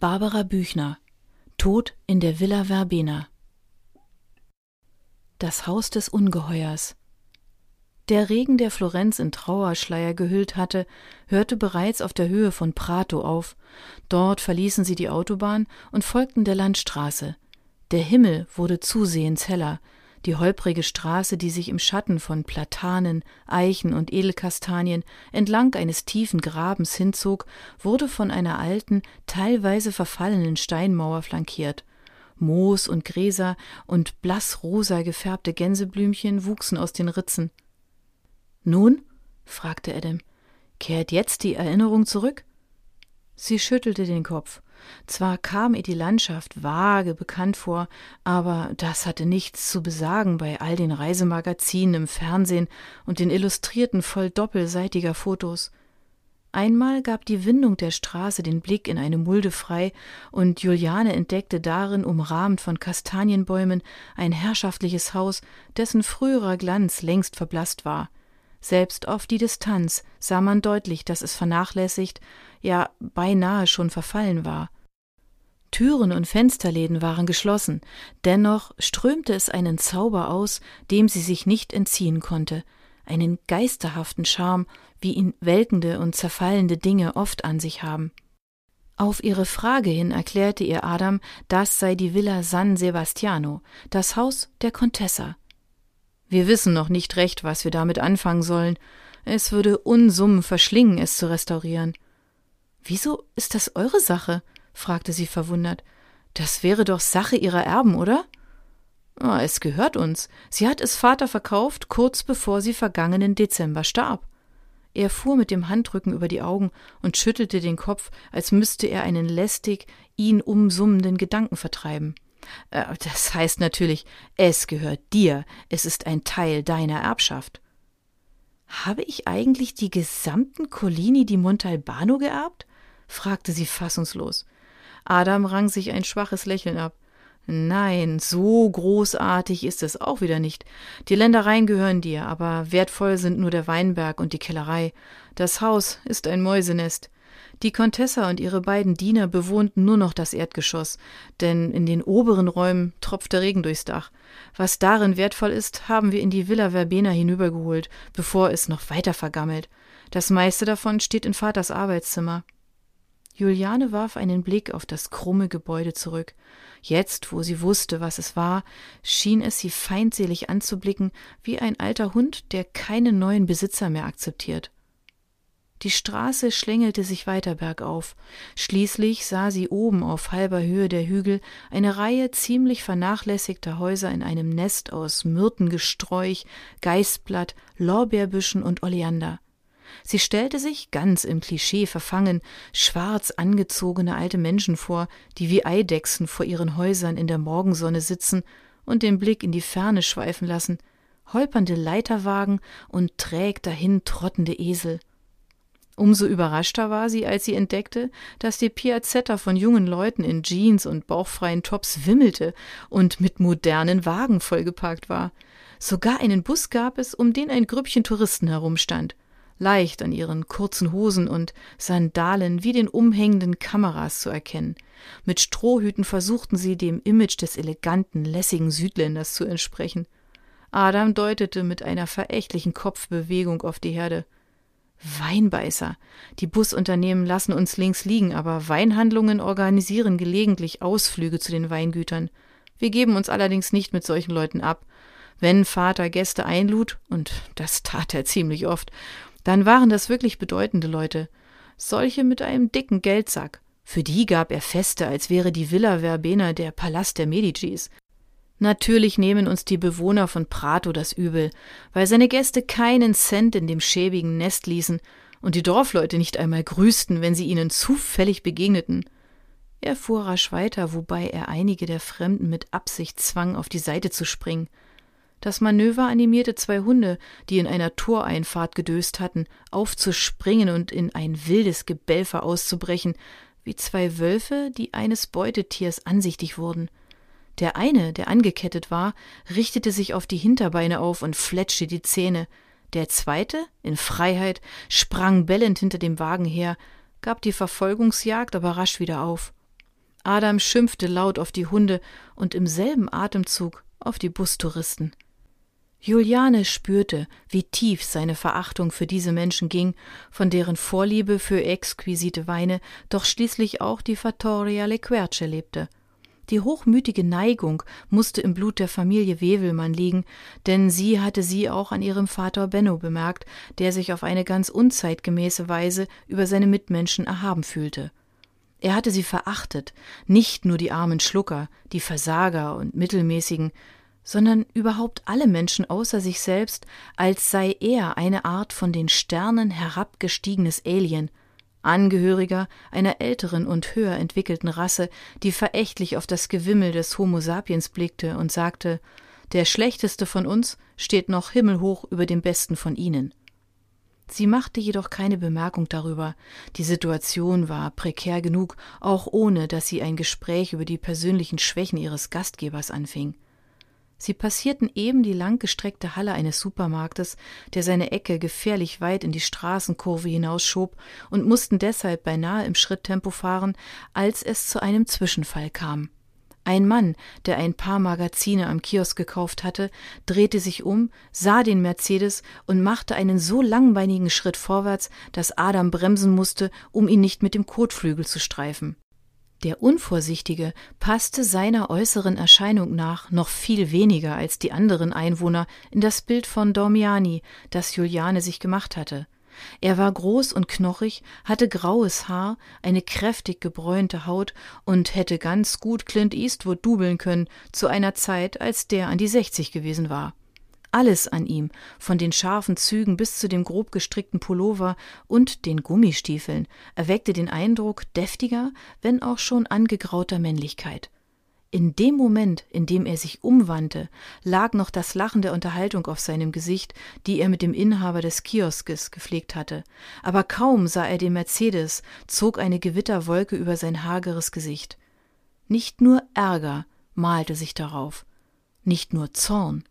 Barbara Büchner Tod in der Villa Verbena Das Haus des Ungeheuers Der Regen, der Florenz in Trauerschleier gehüllt hatte, hörte bereits auf der Höhe von Prato auf. Dort verließen sie die Autobahn und folgten der Landstraße. Der Himmel wurde zusehends heller, die holprige Straße, die sich im Schatten von Platanen, Eichen und Edelkastanien entlang eines tiefen Grabens hinzog, wurde von einer alten, teilweise verfallenen Steinmauer flankiert. Moos und Gräser und blassrosa gefärbte Gänseblümchen wuchsen aus den Ritzen. Nun? fragte Adam. Kehrt jetzt die Erinnerung zurück? Sie schüttelte den Kopf. Zwar kam ihr die Landschaft vage bekannt vor, aber das hatte nichts zu besagen bei all den Reisemagazinen im Fernsehen und den Illustrierten voll doppelseitiger Fotos. Einmal gab die Windung der Straße den Blick in eine Mulde frei, und Juliane entdeckte darin, umrahmt von Kastanienbäumen, ein herrschaftliches Haus, dessen früherer Glanz längst verblasst war. Selbst auf die Distanz sah man deutlich, dass es vernachlässigt, ja beinahe schon verfallen war. Türen und Fensterläden waren geschlossen, dennoch strömte es einen Zauber aus, dem sie sich nicht entziehen konnte, einen geisterhaften Charme, wie ihn welkende und zerfallende Dinge oft an sich haben. Auf ihre Frage hin erklärte ihr Adam, das sei die Villa San Sebastiano, das Haus der Contessa. Wir wissen noch nicht recht, was wir damit anfangen sollen. Es würde Unsummen verschlingen, es zu restaurieren. Wieso ist das eure Sache? fragte sie verwundert. Das wäre doch Sache ihrer Erben, oder? Oh, es gehört uns. Sie hat es Vater verkauft, kurz bevor sie vergangenen Dezember starb. Er fuhr mit dem Handrücken über die Augen und schüttelte den Kopf, als müsste er einen lästig, ihn umsummenden Gedanken vertreiben. Äh, das heißt natürlich, es gehört dir, es ist ein Teil deiner Erbschaft. Habe ich eigentlich die gesamten Collini di Montalbano geerbt? fragte sie fassungslos. Adam rang sich ein schwaches Lächeln ab. Nein, so großartig ist es auch wieder nicht. Die Ländereien gehören dir, aber wertvoll sind nur der Weinberg und die Kellerei. Das Haus ist ein Mäusenest. Die Contessa und ihre beiden Diener bewohnten nur noch das Erdgeschoss, denn in den oberen Räumen tropft der Regen durchs Dach. Was darin wertvoll ist, haben wir in die Villa Verbena hinübergeholt, bevor es noch weiter vergammelt. Das meiste davon steht in Vaters Arbeitszimmer. Juliane warf einen Blick auf das krumme Gebäude zurück. Jetzt, wo sie wusste, was es war, schien es sie feindselig anzublicken, wie ein alter Hund, der keinen neuen Besitzer mehr akzeptiert. Die Straße schlängelte sich weiter bergauf. Schließlich sah sie oben auf halber Höhe der Hügel eine Reihe ziemlich vernachlässigter Häuser in einem Nest aus Myrtengesträuch, Geißblatt, Lorbeerbüschen und Oleander. Sie stellte sich, ganz im Klischee verfangen, schwarz angezogene alte Menschen vor, die wie Eidechsen vor ihren Häusern in der Morgensonne sitzen und den Blick in die Ferne schweifen lassen, holpernde Leiterwagen und träg dahin trottende Esel. Umso überraschter war sie, als sie entdeckte, dass die Piazzetta von jungen Leuten in Jeans und bauchfreien Tops wimmelte und mit modernen Wagen vollgeparkt war. Sogar einen Bus gab es, um den ein Grüppchen Touristen herumstand leicht an ihren kurzen Hosen und Sandalen wie den umhängenden Kameras zu erkennen. Mit Strohhüten versuchten sie dem Image des eleganten, lässigen Südländers zu entsprechen. Adam deutete mit einer verächtlichen Kopfbewegung auf die Herde. Weinbeißer. Die Busunternehmen lassen uns links liegen, aber Weinhandlungen organisieren gelegentlich Ausflüge zu den Weingütern. Wir geben uns allerdings nicht mit solchen Leuten ab. Wenn Vater Gäste einlud, und das tat er ziemlich oft, dann waren das wirklich bedeutende Leute, solche mit einem dicken Geldsack. Für die gab er Feste, als wäre die Villa Verbena der Palast der Medicis. Natürlich nehmen uns die Bewohner von Prato das übel, weil seine Gäste keinen Cent in dem schäbigen Nest ließen und die Dorfleute nicht einmal grüßten, wenn sie ihnen zufällig begegneten. Er fuhr rasch weiter, wobei er einige der Fremden mit Absicht zwang, auf die Seite zu springen. Das Manöver animierte zwei Hunde, die in einer Toreinfahrt gedöst hatten, aufzuspringen und in ein wildes Gebelfer auszubrechen, wie zwei Wölfe, die eines Beutetiers ansichtig wurden. Der eine, der angekettet war, richtete sich auf die Hinterbeine auf und fletschte die Zähne. Der zweite, in Freiheit, sprang bellend hinter dem Wagen her, gab die Verfolgungsjagd aber rasch wieder auf. Adam schimpfte laut auf die Hunde und im selben Atemzug auf die Bustouristen. Juliane spürte, wie tief seine Verachtung für diese Menschen ging, von deren Vorliebe für exquisite Weine doch schließlich auch die Fattoria Le Querce lebte. Die hochmütige Neigung musste im Blut der Familie Wewelmann liegen, denn sie hatte sie auch an ihrem Vater Benno bemerkt, der sich auf eine ganz unzeitgemäße Weise über seine Mitmenschen erhaben fühlte. Er hatte sie verachtet, nicht nur die armen Schlucker, die Versager und Mittelmäßigen, sondern überhaupt alle Menschen außer sich selbst, als sei er eine Art von den Sternen herabgestiegenes Alien, Angehöriger einer älteren und höher entwickelten Rasse, die verächtlich auf das Gewimmel des Homo sapiens blickte und sagte, der schlechteste von uns steht noch himmelhoch über dem besten von ihnen. Sie machte jedoch keine Bemerkung darüber. Die Situation war prekär genug, auch ohne dass sie ein Gespräch über die persönlichen Schwächen ihres Gastgebers anfing. Sie passierten eben die langgestreckte Halle eines Supermarktes, der seine Ecke gefährlich weit in die Straßenkurve hinausschob, und mussten deshalb beinahe im Schritttempo fahren, als es zu einem Zwischenfall kam. Ein Mann, der ein paar Magazine am Kiosk gekauft hatte, drehte sich um, sah den Mercedes und machte einen so langbeinigen Schritt vorwärts, dass Adam bremsen musste, um ihn nicht mit dem Kotflügel zu streifen. Der Unvorsichtige passte seiner äußeren Erscheinung nach noch viel weniger als die anderen Einwohner in das Bild von Dormiani, das Juliane sich gemacht hatte. Er war groß und knochig, hatte graues Haar, eine kräftig gebräunte Haut und hätte ganz gut Clint Eastwood dubeln können zu einer Zeit, als der an die sechzig gewesen war. Alles an ihm, von den scharfen Zügen bis zu dem grob gestrickten Pullover und den Gummistiefeln, erweckte den Eindruck deftiger, wenn auch schon angegrauter Männlichkeit. In dem Moment, in dem er sich umwandte, lag noch das Lachen der Unterhaltung auf seinem Gesicht, die er mit dem Inhaber des Kioskes gepflegt hatte. Aber kaum sah er den Mercedes, zog eine Gewitterwolke über sein hageres Gesicht. Nicht nur Ärger malte sich darauf, nicht nur Zorn,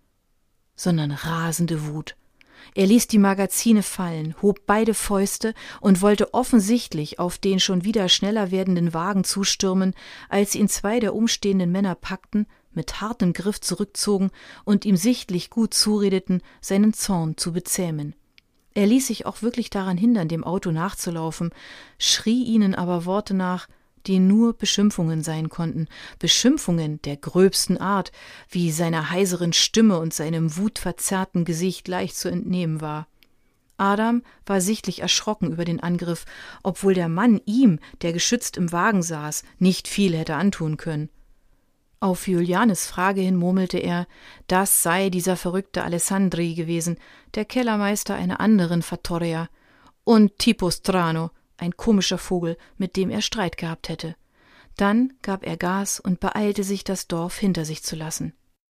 sondern rasende Wut. Er ließ die Magazine fallen, hob beide Fäuste und wollte offensichtlich auf den schon wieder schneller werdenden Wagen zustürmen, als ihn zwei der umstehenden Männer packten, mit hartem Griff zurückzogen und ihm sichtlich gut zuredeten, seinen Zorn zu bezähmen. Er ließ sich auch wirklich daran hindern, dem Auto nachzulaufen, schrie ihnen aber Worte nach, die nur Beschimpfungen sein konnten, Beschimpfungen der gröbsten Art, wie seiner heiseren Stimme und seinem wutverzerrten Gesicht leicht zu entnehmen war. Adam war sichtlich erschrocken über den Angriff, obwohl der Mann ihm, der geschützt im Wagen saß, nicht viel hätte antun können. Auf Julianes Frage hin murmelte er, das sei dieser verrückte Alessandri gewesen, der Kellermeister einer anderen Fattoria, und Tipo Strano, ein komischer Vogel, mit dem er Streit gehabt hätte. Dann gab er Gas und beeilte sich, das Dorf hinter sich zu lassen.